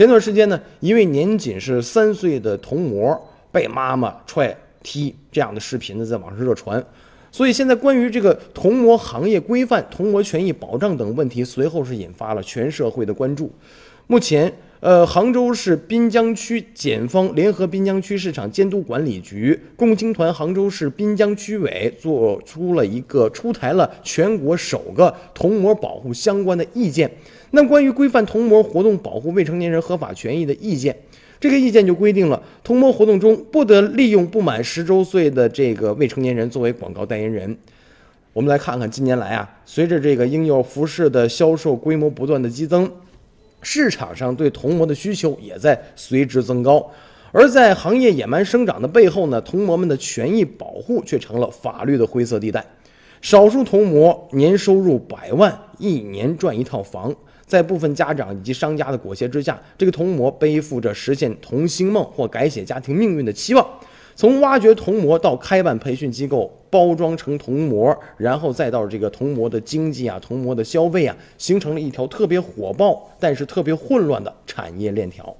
前段时间呢，一位年仅是三岁的童模被妈妈踹踢这样的视频呢，在网上热传。所以现在关于这个童模行业规范、童模权益保障等问题，随后是引发了全社会的关注。目前，呃，杭州市滨江区检方联合滨江区市场监督管理局、共青团杭州市滨江区委做出了一个出台了全国首个童模保护相关的意见。那关于规范童模活动、保护未成年人合法权益的意见。这个意见就规定了，童模活动中不得利用不满十周岁的这个未成年人作为广告代言人。我们来看看近年来啊，随着这个婴幼儿服饰的销售规模不断的激增，市场上对童模的需求也在随之增高。而在行业野蛮生长的背后呢，童模们的权益保护却成了法律的灰色地带。少数童模年收入百万，一年赚一套房。在部分家长以及商家的裹挟之下，这个童模背负着实现童星梦或改写家庭命运的期望。从挖掘铜模到开办培训机构，包装成铜模，然后再到这个铜模的经济啊、铜模的消费啊，形成了一条特别火爆但是特别混乱的产业链条。